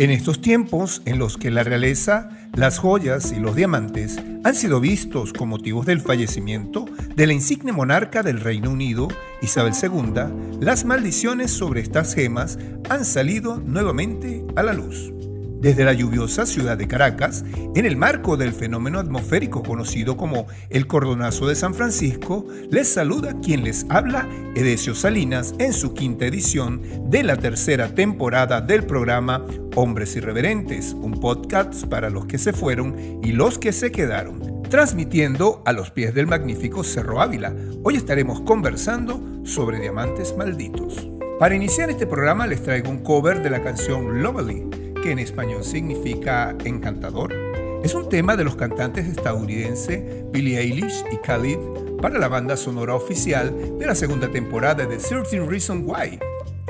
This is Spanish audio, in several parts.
En estos tiempos en los que la realeza, las joyas y los diamantes han sido vistos como motivos del fallecimiento de la insigne monarca del Reino Unido, Isabel II, las maldiciones sobre estas gemas han salido nuevamente a la luz desde la lluviosa ciudad de Caracas, en el marco del fenómeno atmosférico conocido como el Cordonazo de San Francisco, les saluda quien les habla, Edesio Salinas, en su quinta edición de la tercera temporada del programa Hombres Irreverentes, un podcast para los que se fueron y los que se quedaron, transmitiendo a los pies del magnífico Cerro Ávila. Hoy estaremos conversando sobre diamantes malditos. Para iniciar este programa les traigo un cover de la canción Lovely que en español significa encantador, es un tema de los cantantes estadounidenses Billie Eilish y Khalid para la banda sonora oficial de la segunda temporada de 13 Reasons Why.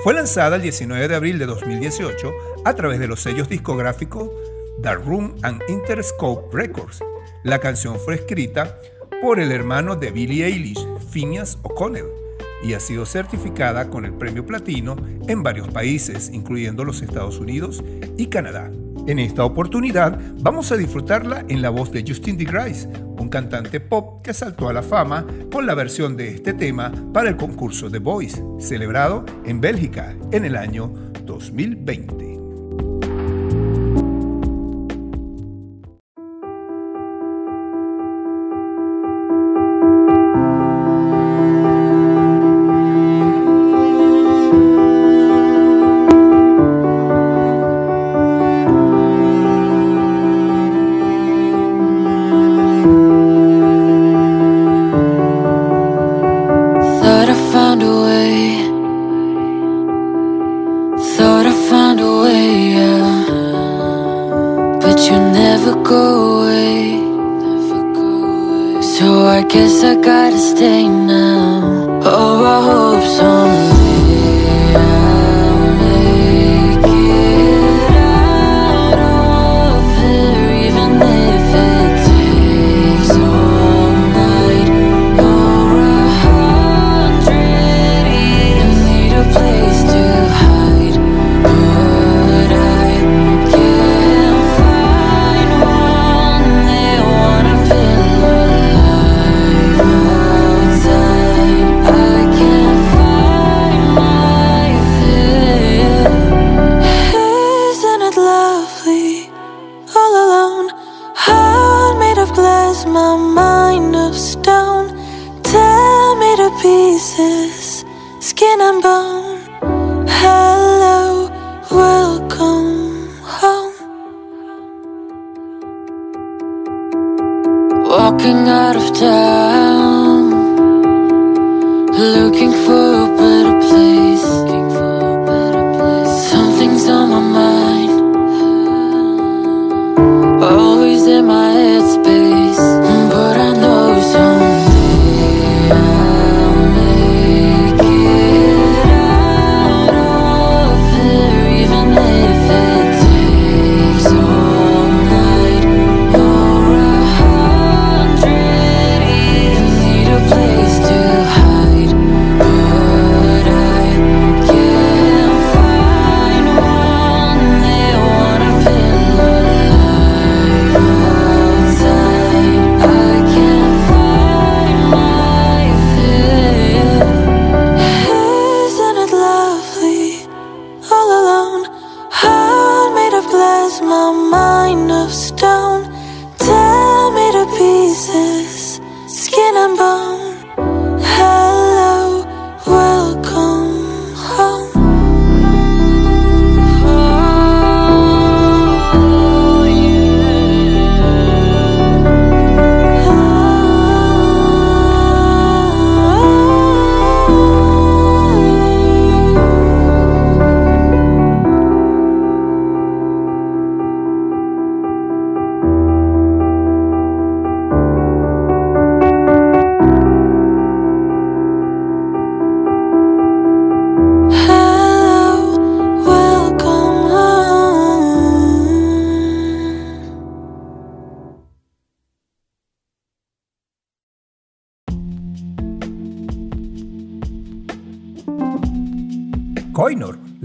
Fue lanzada el 19 de abril de 2018 a través de los sellos discográficos The Room and Interscope Records. La canción fue escrita por el hermano de Billie Eilish, Phineas O'Connell, y ha sido certificada con el premio platino en varios países, incluyendo los Estados Unidos y Canadá. En esta oportunidad vamos a disfrutarla en la voz de Justin DeGrasse, un cantante pop que saltó a la fama con la versión de este tema para el concurso The Voice, celebrado en Bélgica en el año 2020.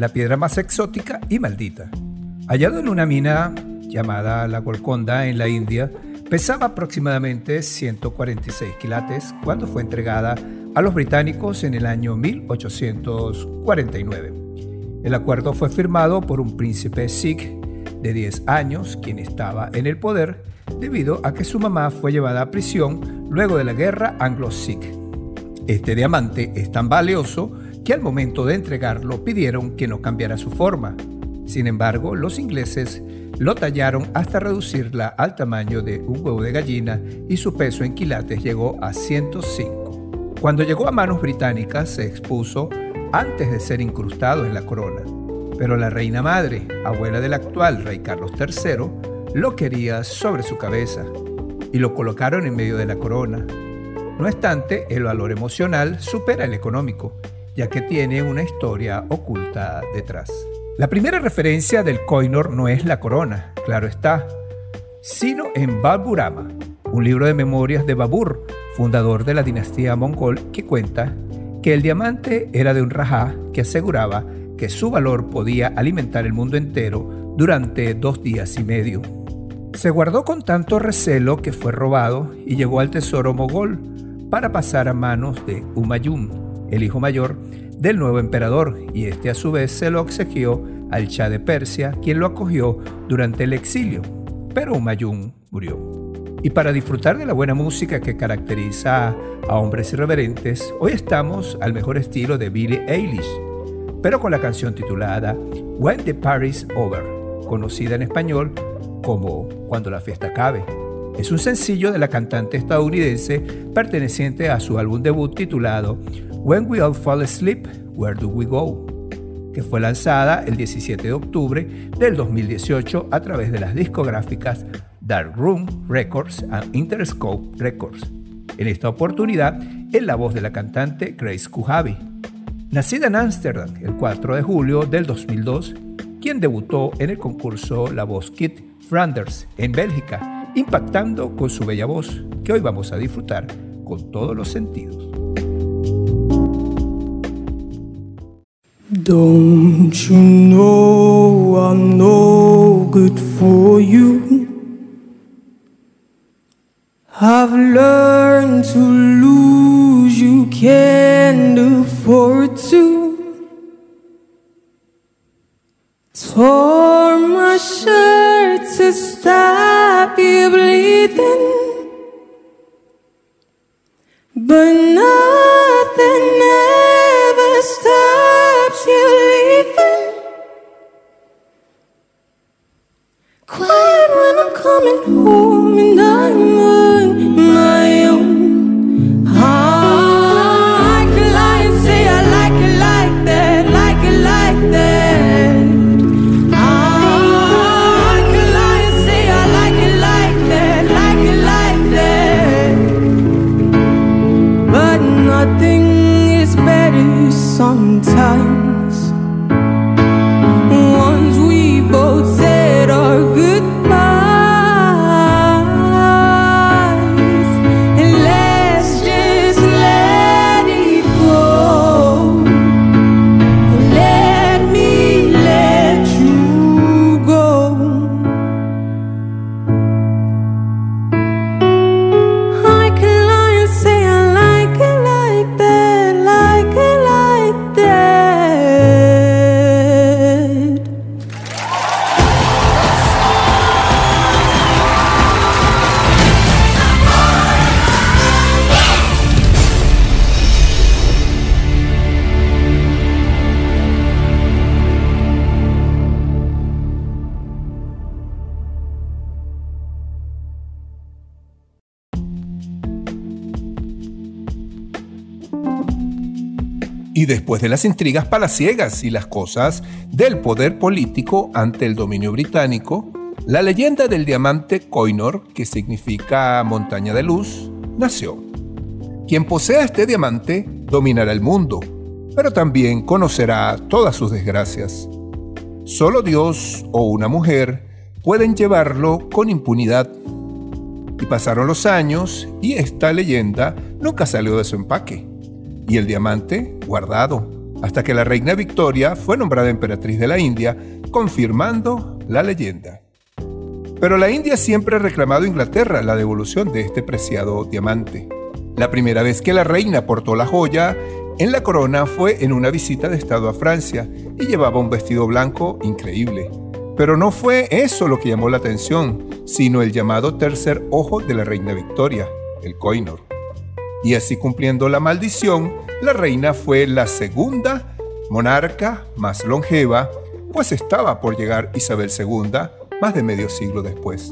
La piedra más exótica y maldita. Hallado en una mina llamada la Golconda en la India, pesaba aproximadamente 146 quilates cuando fue entregada a los británicos en el año 1849. El acuerdo fue firmado por un príncipe sikh de 10 años, quien estaba en el poder debido a que su mamá fue llevada a prisión luego de la guerra anglo-sikh. Este diamante es tan valioso que al momento de entregarlo pidieron que no cambiara su forma. Sin embargo, los ingleses lo tallaron hasta reducirla al tamaño de un huevo de gallina y su peso en quilates llegó a 105. Cuando llegó a manos británicas se expuso antes de ser incrustado en la corona, pero la reina madre, abuela del actual rey Carlos III, lo quería sobre su cabeza y lo colocaron en medio de la corona. No obstante, el valor emocional supera el económico, ya que tiene una historia oculta detrás. La primera referencia del Koinor no es la corona, claro está, sino en Baburama, un libro de memorias de Babur, fundador de la dinastía mongol, que cuenta que el diamante era de un rajá que aseguraba que su valor podía alimentar el mundo entero durante dos días y medio. Se guardó con tanto recelo que fue robado y llegó al tesoro mogol para pasar a manos de Humayun, el hijo mayor del nuevo emperador y este a su vez se lo obsequió al Shah de Persia, quien lo acogió durante el exilio, pero Humayun murió. Y para disfrutar de la buena música que caracteriza a hombres irreverentes, hoy estamos al mejor estilo de Billie Eilish, pero con la canción titulada When the Party's Over, conocida en español como Cuando la fiesta acabe. Es un sencillo de la cantante estadounidense perteneciente a su álbum debut titulado When We All Fall Asleep, Where Do We Go? que fue lanzada el 17 de octubre del 2018 a través de las discográficas Dark Room Records and Interscope Records. En esta oportunidad, en la voz de la cantante Grace Kujavi. Nacida en Ámsterdam el 4 de julio del 2002, quien debutó en el concurso La Voz Kit Flanders en Bélgica, impactando con su bella voz, que hoy vamos a disfrutar con todos los sentidos. Don't you know I'm no good for you? I've learned to lose, you can't afford to. Tore my shirt to stop you bleeding, but nothing Quiet when I'm coming home de las intrigas palaciegas y las cosas del poder político ante el dominio británico, la leyenda del diamante Koinor, que significa montaña de luz, nació. Quien posea este diamante dominará el mundo, pero también conocerá todas sus desgracias. Solo Dios o una mujer pueden llevarlo con impunidad. Y pasaron los años y esta leyenda nunca salió de su empaque y el diamante guardado, hasta que la reina Victoria fue nombrada emperatriz de la India, confirmando la leyenda. Pero la India siempre ha reclamado a Inglaterra la devolución de este preciado diamante. La primera vez que la reina portó la joya en la corona fue en una visita de Estado a Francia y llevaba un vestido blanco increíble. Pero no fue eso lo que llamó la atención, sino el llamado tercer ojo de la reina Victoria, el Koinor. Y así cumpliendo la maldición, la reina fue la segunda monarca más longeva, pues estaba por llegar Isabel II más de medio siglo después.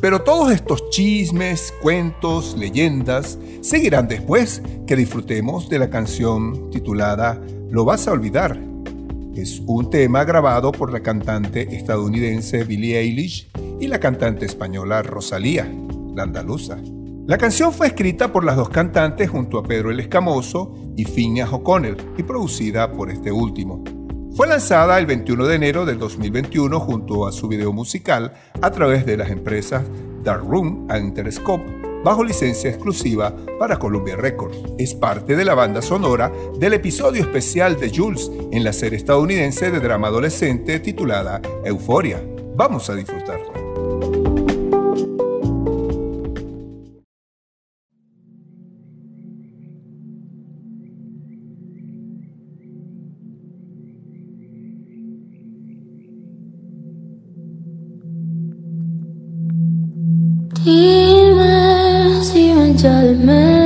Pero todos estos chismes, cuentos, leyendas seguirán después que disfrutemos de la canción titulada Lo vas a olvidar. Es un tema grabado por la cantante estadounidense Billie Eilish y la cantante española Rosalía, la andaluza. La canción fue escrita por las dos cantantes junto a Pedro el Escamoso y Phineas O'Connell y producida por este último. Fue lanzada el 21 de enero del 2021 junto a su video musical a través de las empresas Dark Room e Interscope bajo licencia exclusiva para Columbia Records. Es parte de la banda sonora del episodio especial de Jules en la serie estadounidense de drama adolescente titulada Euforia. Vamos a disfrutarla. Dime si me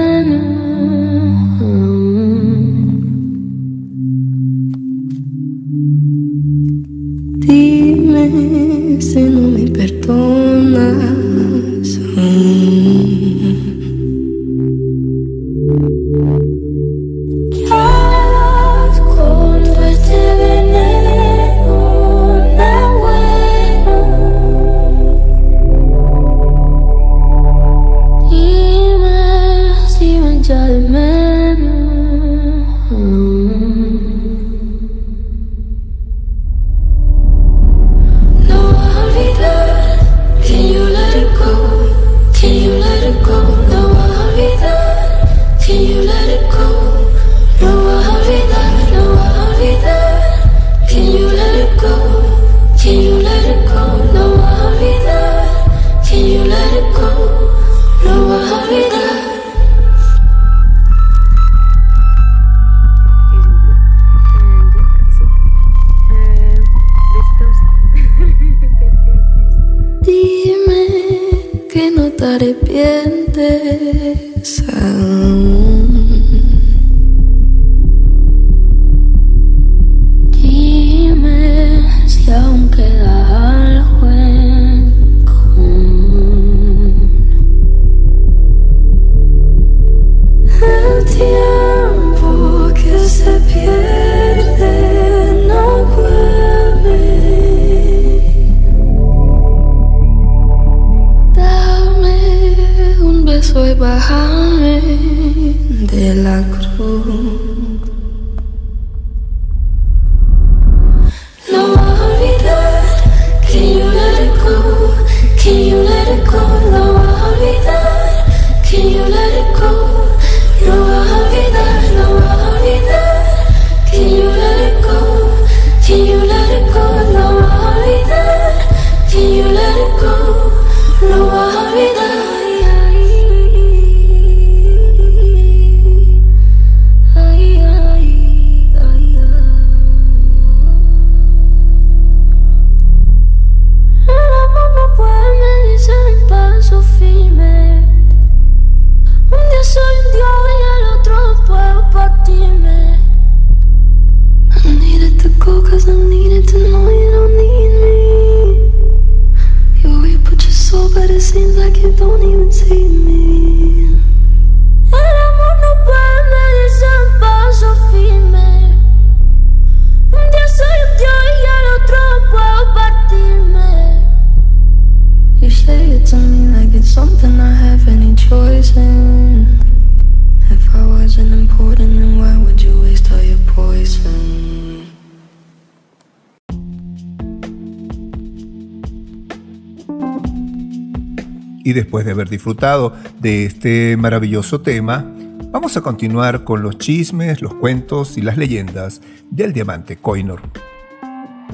después de haber disfrutado de este maravilloso tema, vamos a continuar con los chismes, los cuentos y las leyendas del diamante Koinor.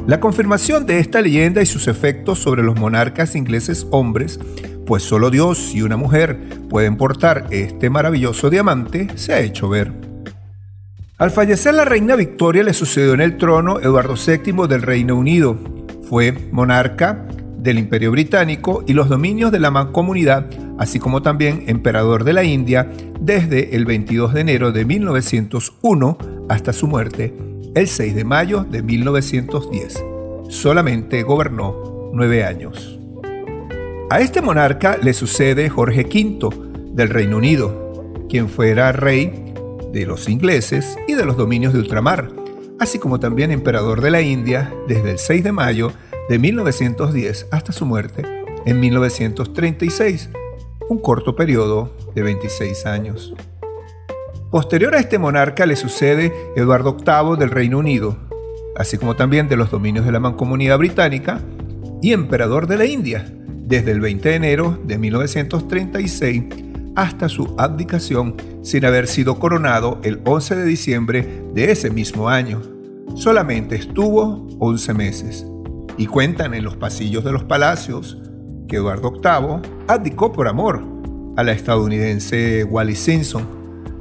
La confirmación de esta leyenda y sus efectos sobre los monarcas ingleses hombres, pues solo Dios y una mujer pueden portar este maravilloso diamante, se ha hecho ver. Al fallecer la reina Victoria le sucedió en el trono Eduardo VII del Reino Unido. Fue monarca del Imperio Británico y los dominios de la Mancomunidad, así como también emperador de la India desde el 22 de enero de 1901 hasta su muerte el 6 de mayo de 1910. Solamente gobernó nueve años. A este monarca le sucede Jorge V del Reino Unido, quien fuera rey de los ingleses y de los dominios de ultramar, así como también emperador de la India desde el 6 de mayo de 1910 hasta su muerte en 1936, un corto periodo de 26 años. Posterior a este monarca le sucede Eduardo VIII del Reino Unido, así como también de los dominios de la Mancomunidad Británica y emperador de la India, desde el 20 de enero de 1936 hasta su abdicación sin haber sido coronado el 11 de diciembre de ese mismo año. Solamente estuvo 11 meses. Y cuentan en los pasillos de los palacios que Eduardo VIII abdicó por amor a la estadounidense Wally Simpson,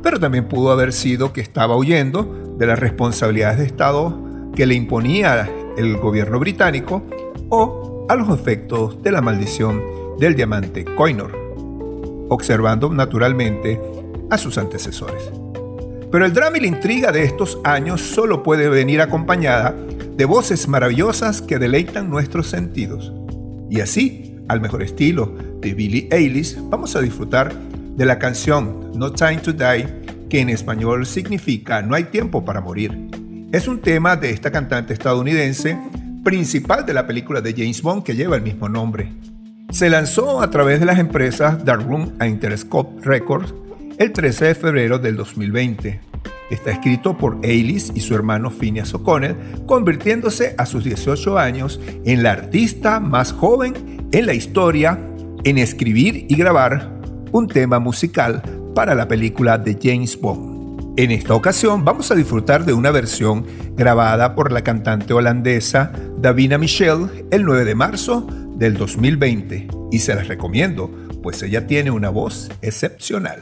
pero también pudo haber sido que estaba huyendo de las responsabilidades de Estado que le imponía el gobierno británico o a los efectos de la maldición del diamante Koinor, observando naturalmente a sus antecesores. Pero el drama y la intriga de estos años solo puede venir acompañada de voces maravillosas que deleitan nuestros sentidos. Y así, al mejor estilo de Billie Eilish, vamos a disfrutar de la canción No Time to Die, que en español significa No hay tiempo para morir. Es un tema de esta cantante estadounidense, principal de la película de James Bond que lleva el mismo nombre. Se lanzó a través de las empresas Darkroom e Interscope Records el 13 de febrero del 2020. Está escrito por Ailis y su hermano Phineas O'Connell, convirtiéndose a sus 18 años en la artista más joven en la historia en escribir y grabar un tema musical para la película de James Bond. En esta ocasión vamos a disfrutar de una versión grabada por la cantante holandesa Davina Michelle el 9 de marzo del 2020 y se las recomiendo, pues ella tiene una voz excepcional.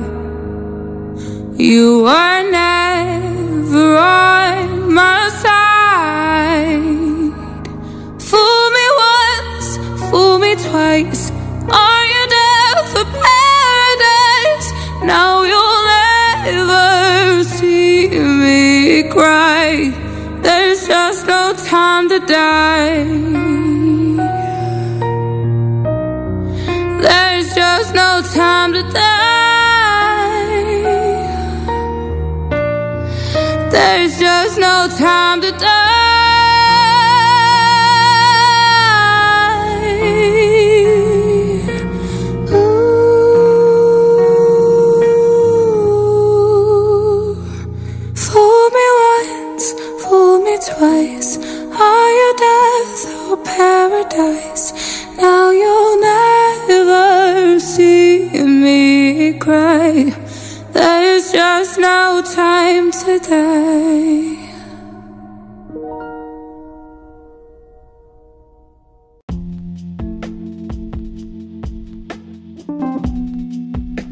You were never on my side. Fool me once, fool me twice. Are you down for paradise? Now you'll never see me cry. There's just no time to die. There's just no time to die. There's just no time to die. Ooh, fool me once, fool me twice. Are you dead? without paradise. Now you'll never see me cry. There's just no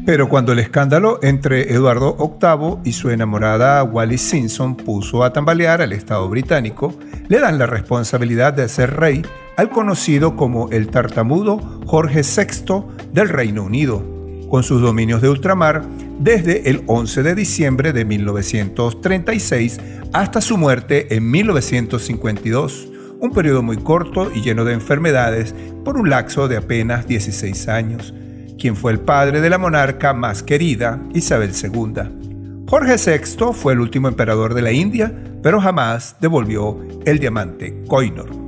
Pero cuando el escándalo entre Eduardo VIII y su enamorada Wallis Simpson puso a tambalear al Estado británico, le dan la responsabilidad de ser rey al conocido como el tartamudo Jorge VI del Reino Unido, con sus dominios de ultramar desde el 11 de diciembre de 1936 hasta su muerte en 1952, un periodo muy corto y lleno de enfermedades por un lapso de apenas 16 años quien fue el padre de la monarca más querida, Isabel II. Jorge VI fue el último emperador de la India, pero jamás devolvió el diamante Koinor.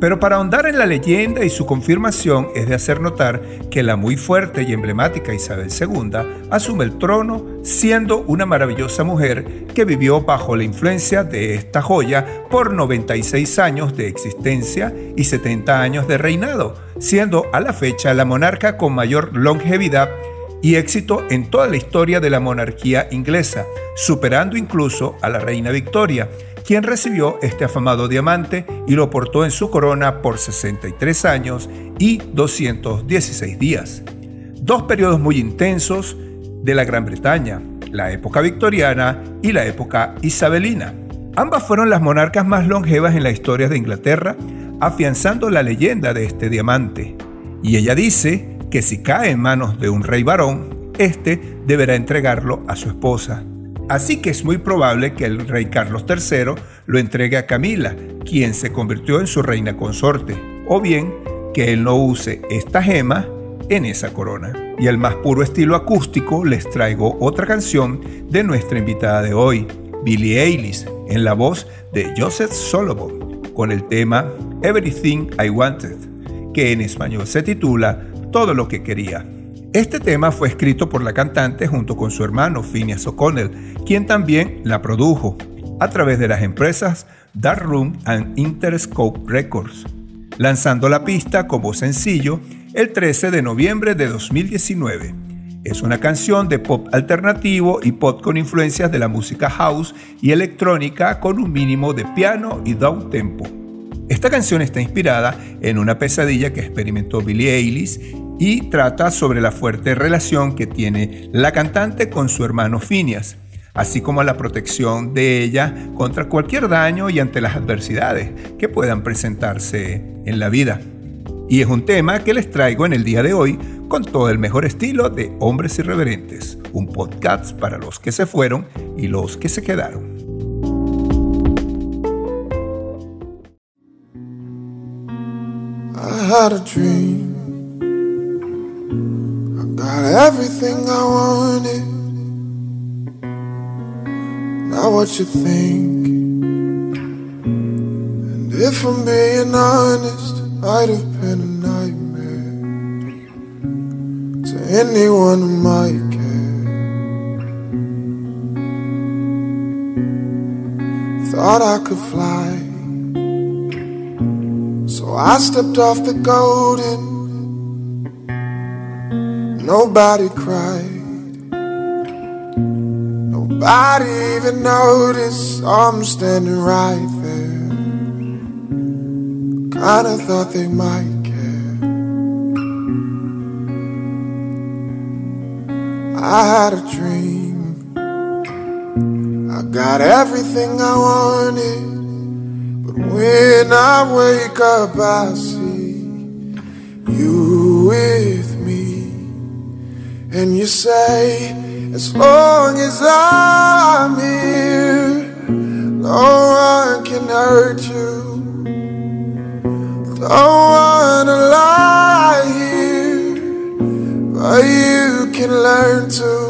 Pero para ahondar en la leyenda y su confirmación es de hacer notar que la muy fuerte y emblemática Isabel II asume el trono siendo una maravillosa mujer que vivió bajo la influencia de esta joya por 96 años de existencia y 70 años de reinado, siendo a la fecha la monarca con mayor longevidad y éxito en toda la historia de la monarquía inglesa, superando incluso a la reina Victoria, quien recibió este afamado diamante y lo portó en su corona por 63 años y 216 días. Dos periodos muy intensos de la Gran Bretaña, la época victoriana y la época isabelina. Ambas fueron las monarcas más longevas en la historia de Inglaterra, afianzando la leyenda de este diamante. Y ella dice que si cae en manos de un rey varón, éste deberá entregarlo a su esposa. Así que es muy probable que el rey Carlos III lo entregue a Camila, quien se convirtió en su reina consorte, o bien que él no use esta gema en esa corona. Y al más puro estilo acústico les traigo otra canción de nuestra invitada de hoy, Billie Eilish, en la voz de Joseph Solomon, con el tema Everything I Wanted, que en español se titula Todo lo que quería. Este tema fue escrito por la cantante junto con su hermano Phineas O'Connell, quien también la produjo a través de las empresas Dark Room and Interscope Records, lanzando la pista como sencillo el 13 de noviembre de 2019. Es una canción de pop alternativo y pop con influencias de la música house y electrónica con un mínimo de piano y down tempo. Esta canción está inspirada en una pesadilla que experimentó Billie Eilish y trata sobre la fuerte relación que tiene la cantante con su hermano Phineas, así como la protección de ella contra cualquier daño y ante las adversidades que puedan presentarse en la vida. Y es un tema que les traigo en el día de hoy con todo el mejor estilo de Hombres Irreverentes, un podcast para los que se fueron y los que se quedaron. Everything I wanted. Not what you think? And if I'm being honest, I'd have been a nightmare to anyone who might care. Thought I could fly, so I stepped off the golden Nobody cried. Nobody even noticed I'm standing right there. Kinda thought they might care. I had a dream. I got everything I wanted. But when I wake up, I see you with and you say, as long as I'm here, no one can hurt you. Don't wanna lie here, but you can learn to.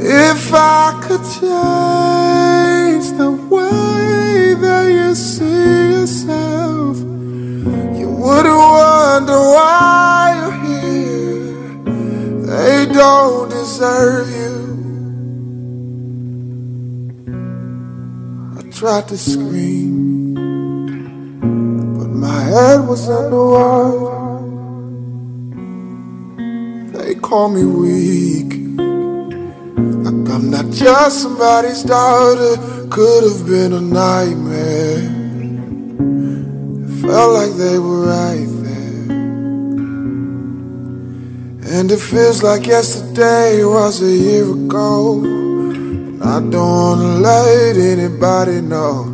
If I could change the way that you see yourself, you wouldn't wonder why don't deserve you. I tried to scream, but my head was underwater. They call me weak. Like I'm not just somebody's daughter. Could have been a nightmare. It felt like they were right And it feels like yesterday was a year ago. And I don't wanna let anybody know.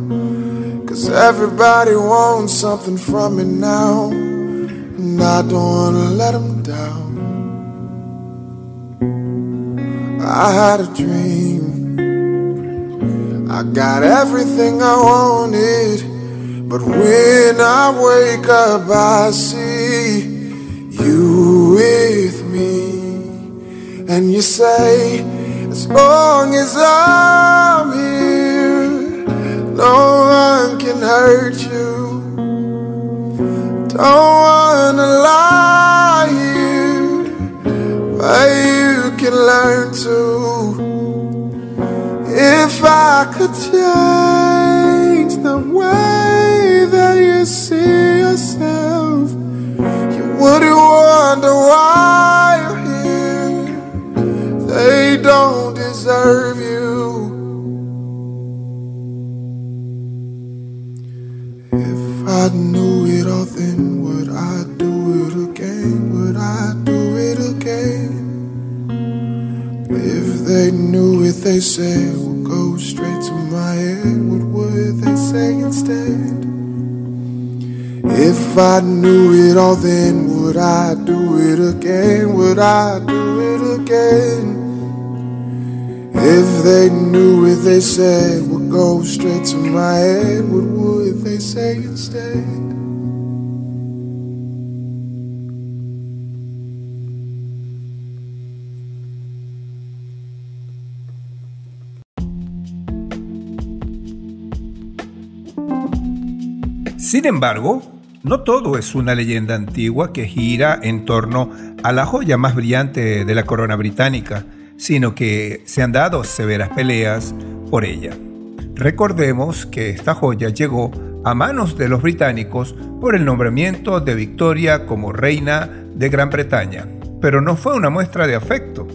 Cause everybody wants something from me now. And I don't wanna let them down. I had a dream. I got everything I wanted. But when I wake up, I see you with me. And you say, as long as I'm here, no one can hurt you. Don't wanna lie here, but you can learn to. If I could change the way that you see yourself, you wouldn't wonder why you're here. They don't deserve you. If I knew it all, then would I do it again? Would I do it again? If they knew it, they said would go straight to my head. What would they say instead? If I knew it all, then would I do it again? Would I do it again? If they knew it, they said would go straight to my head. What would they say instead? Sin embargo, no todo es una leyenda antigua que gira en torno a la joya más brillante de la corona británica, sino que se han dado severas peleas por ella. Recordemos que esta joya llegó a manos de los británicos por el nombramiento de Victoria como reina de Gran Bretaña, pero no fue una muestra de afecto.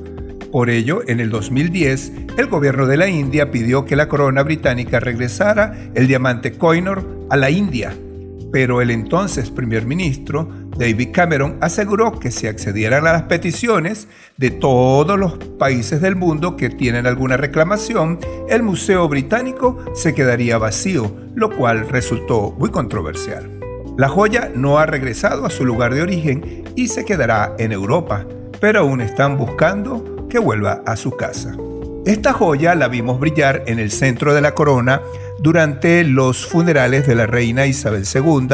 Por ello, en el 2010, el gobierno de la India pidió que la corona británica regresara el diamante Koinor a la India, pero el entonces primer ministro David Cameron aseguró que si accedieran a las peticiones de todos los países del mundo que tienen alguna reclamación, el Museo Británico se quedaría vacío, lo cual resultó muy controversial. La joya no ha regresado a su lugar de origen y se quedará en Europa, pero aún están buscando que vuelva a su casa. Esta joya la vimos brillar en el centro de la corona durante los funerales de la reina Isabel II,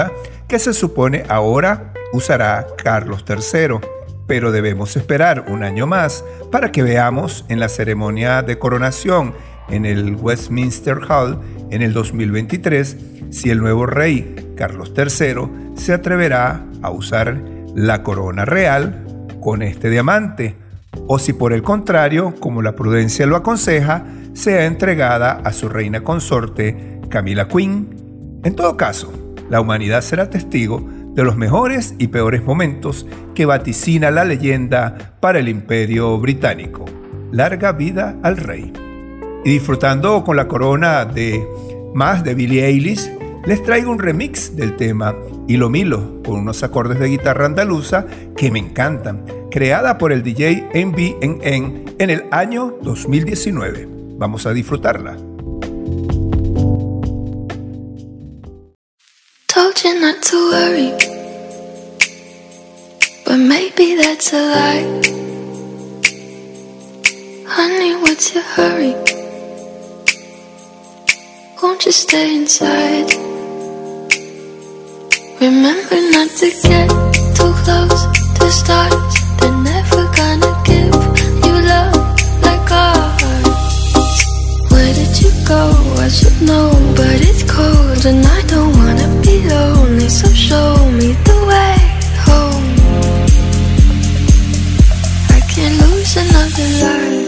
que se supone ahora usará Carlos III. Pero debemos esperar un año más para que veamos en la ceremonia de coronación en el Westminster Hall en el 2023 si el nuevo rey Carlos III se atreverá a usar la corona real con este diamante o si por el contrario, como la prudencia lo aconseja, sea entregada a su reina consorte Camila Queen. En todo caso, la humanidad será testigo de los mejores y peores momentos que vaticina la leyenda para el imperio británico. Larga vida al rey. Y disfrutando con la corona de más de Billie Eilish, les traigo un remix del tema Hilo Milo con unos acordes de guitarra andaluza que me encantan creada por el DJ MBNN en el año 2019. Vamos a disfrutarla. Told you not to worry, but maybe that's a lie. Honey, what's your hurry? Won't you stay inside? Remember not to get too close to stars. Go? I should know, but it's cold and I don't wanna be lonely. So show me the way home. I can't lose another life.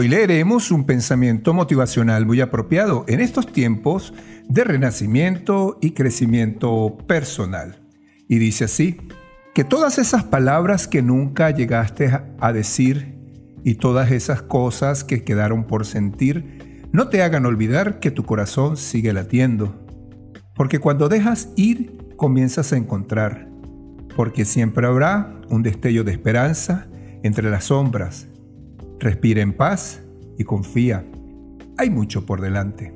Hoy leeremos un pensamiento motivacional muy apropiado en estos tiempos de renacimiento y crecimiento personal. Y dice así, que todas esas palabras que nunca llegaste a decir y todas esas cosas que quedaron por sentir no te hagan olvidar que tu corazón sigue latiendo. Porque cuando dejas ir, comienzas a encontrar. Porque siempre habrá un destello de esperanza entre las sombras. Respira en paz y confía. Hay mucho por delante.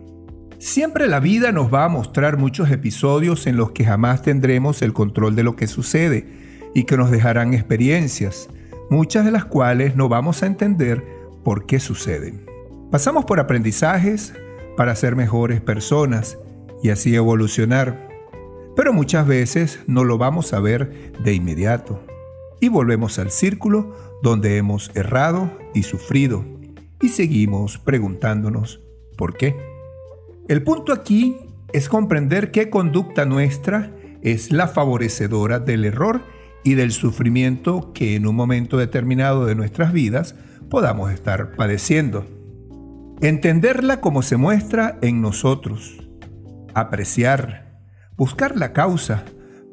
Siempre la vida nos va a mostrar muchos episodios en los que jamás tendremos el control de lo que sucede y que nos dejarán experiencias, muchas de las cuales no vamos a entender por qué suceden. Pasamos por aprendizajes para ser mejores personas y así evolucionar, pero muchas veces no lo vamos a ver de inmediato y volvemos al círculo donde hemos errado y sufrido y seguimos preguntándonos ¿por qué? El punto aquí es comprender qué conducta nuestra es la favorecedora del error y del sufrimiento que en un momento determinado de nuestras vidas podamos estar padeciendo. Entenderla como se muestra en nosotros, apreciar, buscar la causa,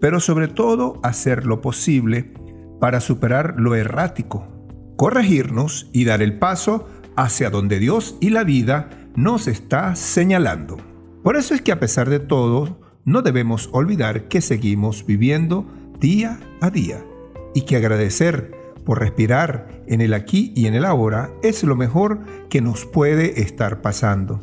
pero sobre todo hacer lo posible para superar lo errático, corregirnos y dar el paso hacia donde Dios y la vida nos está señalando. Por eso es que a pesar de todo, no debemos olvidar que seguimos viviendo día a día y que agradecer por respirar en el aquí y en el ahora es lo mejor que nos puede estar pasando,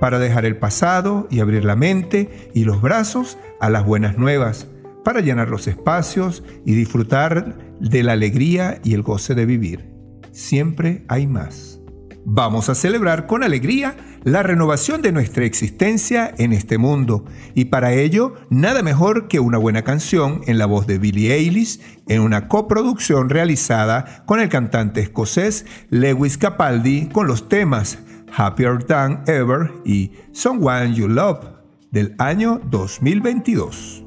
para dejar el pasado y abrir la mente y los brazos a las buenas nuevas, para llenar los espacios y disfrutar de la alegría y el goce de vivir. Siempre hay más. Vamos a celebrar con alegría la renovación de nuestra existencia en este mundo y para ello nada mejor que una buena canción en la voz de Billie Eilish en una coproducción realizada con el cantante escocés Lewis Capaldi con los temas Happier Than Ever y Someone You Love del año 2022.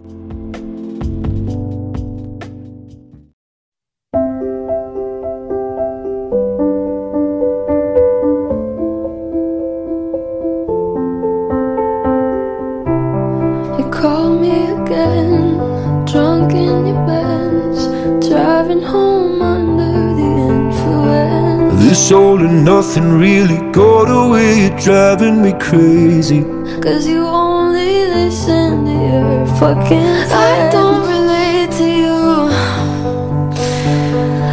Nothing really got away, you're driving me crazy. Cause you only listen to your fucking friends. I don't relate to you.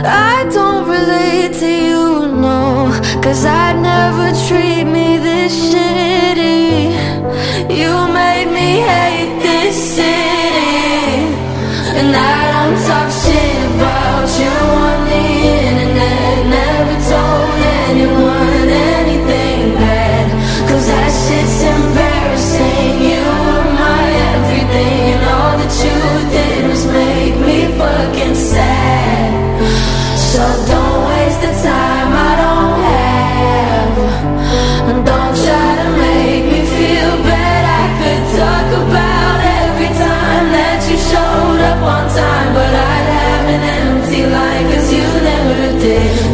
I don't relate to you, no. Cause I'd never treat me this shitty.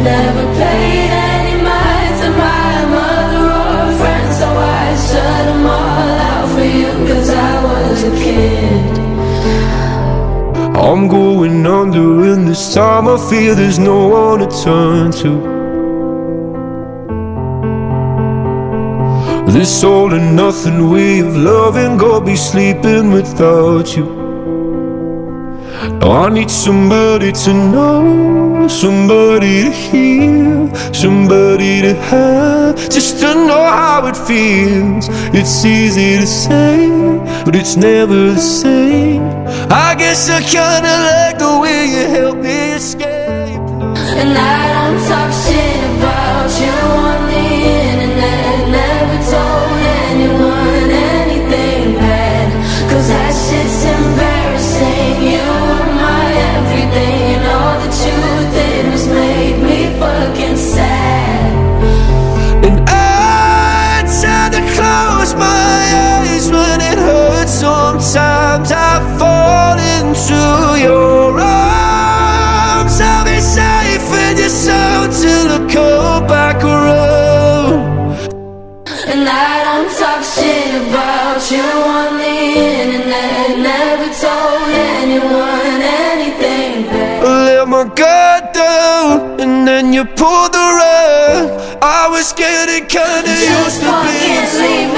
Never any mind to my mother or friends. So I shut them all out for you, cause I was a kid. I'm going under, and this time I feel there's no one to turn to. This all and nothing way of loving, go be sleeping without you. Now I need somebody to know, somebody to hear, somebody to have, just to know how it feels. It's easy to say, but it's never the same. I guess I kinda like the way you help me escape. And I don't talk pulled the rug. I was getting kinda used to being so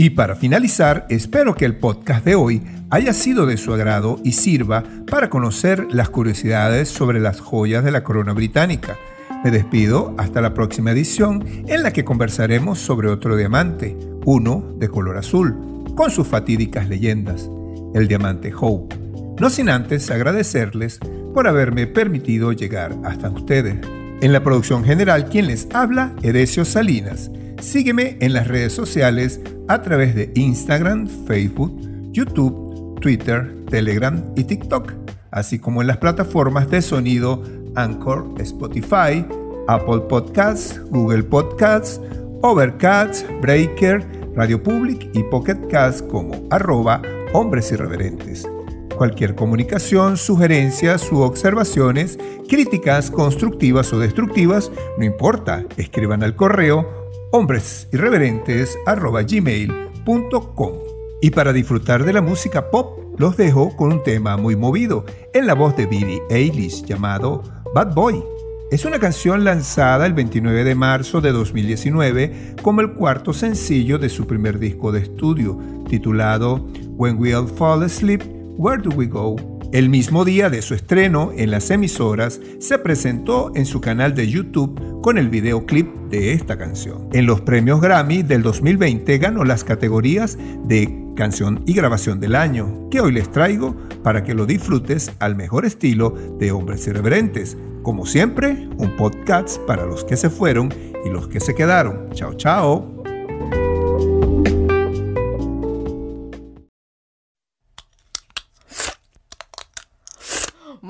Y para finalizar, espero que el podcast de hoy haya sido de su agrado y sirva para conocer las curiosidades sobre las joyas de la corona británica. Me despido hasta la próxima edición en la que conversaremos sobre otro diamante, uno de color azul, con sus fatídicas leyendas, el diamante Hope. No sin antes agradecerles por haberme permitido llegar hasta ustedes. En la producción general, quien les habla, Edesio Salinas. Sígueme en las redes sociales a través de Instagram, Facebook, YouTube, Twitter, Telegram y TikTok, así como en las plataformas de sonido Anchor, Spotify, Apple Podcasts, Google Podcasts, Overcast, Breaker, Radio Public y Pocket Cast como arroba hombres irreverentes. Cualquier comunicación, sugerencias u observaciones, críticas constructivas o destructivas, no importa, escriban al correo hombresirreverentes.gmail.com Y para disfrutar de la música pop, los dejo con un tema muy movido en la voz de Billie Eilish llamado Bad Boy. Es una canción lanzada el 29 de marzo de 2019 como el cuarto sencillo de su primer disco de estudio, titulado When We All Fall Asleep, Where Do We Go? El mismo día de su estreno en las emisoras, se presentó en su canal de YouTube con el videoclip de esta canción. En los premios Grammy del 2020 ganó las categorías de Canción y Grabación del Año, que hoy les traigo para que lo disfrutes al mejor estilo de Hombres Irreverentes. Como siempre, un podcast para los que se fueron y los que se quedaron. Chao, chao.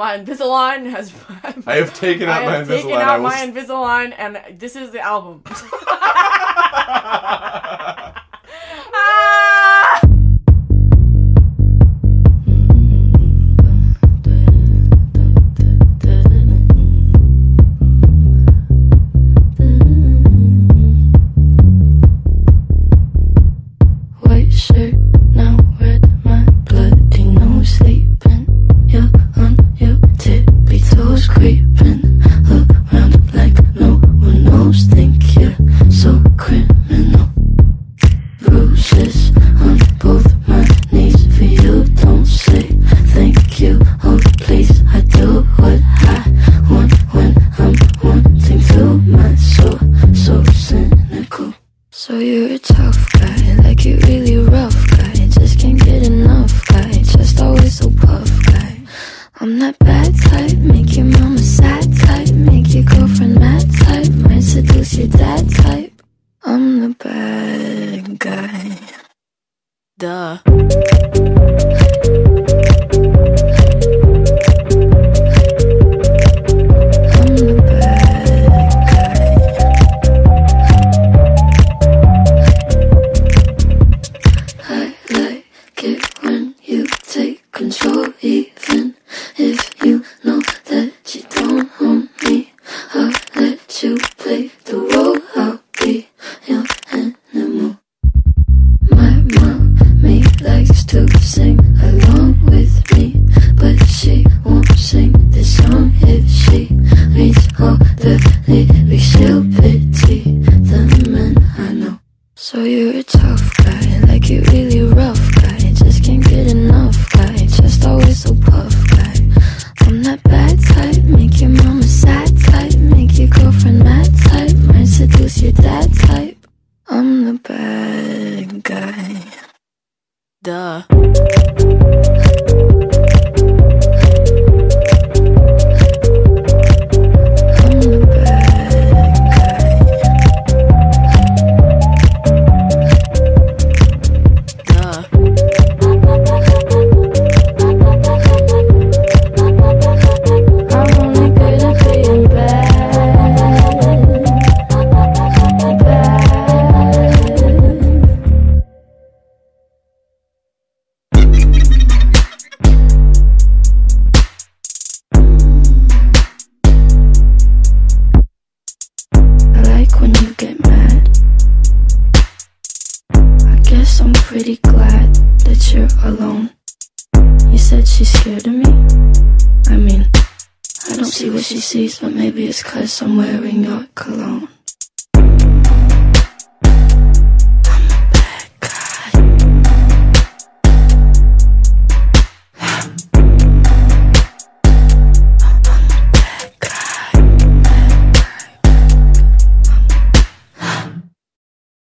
My Invisalign has. I have taken out I have taken Invisalign. Out my Invisalign, and this is the album. I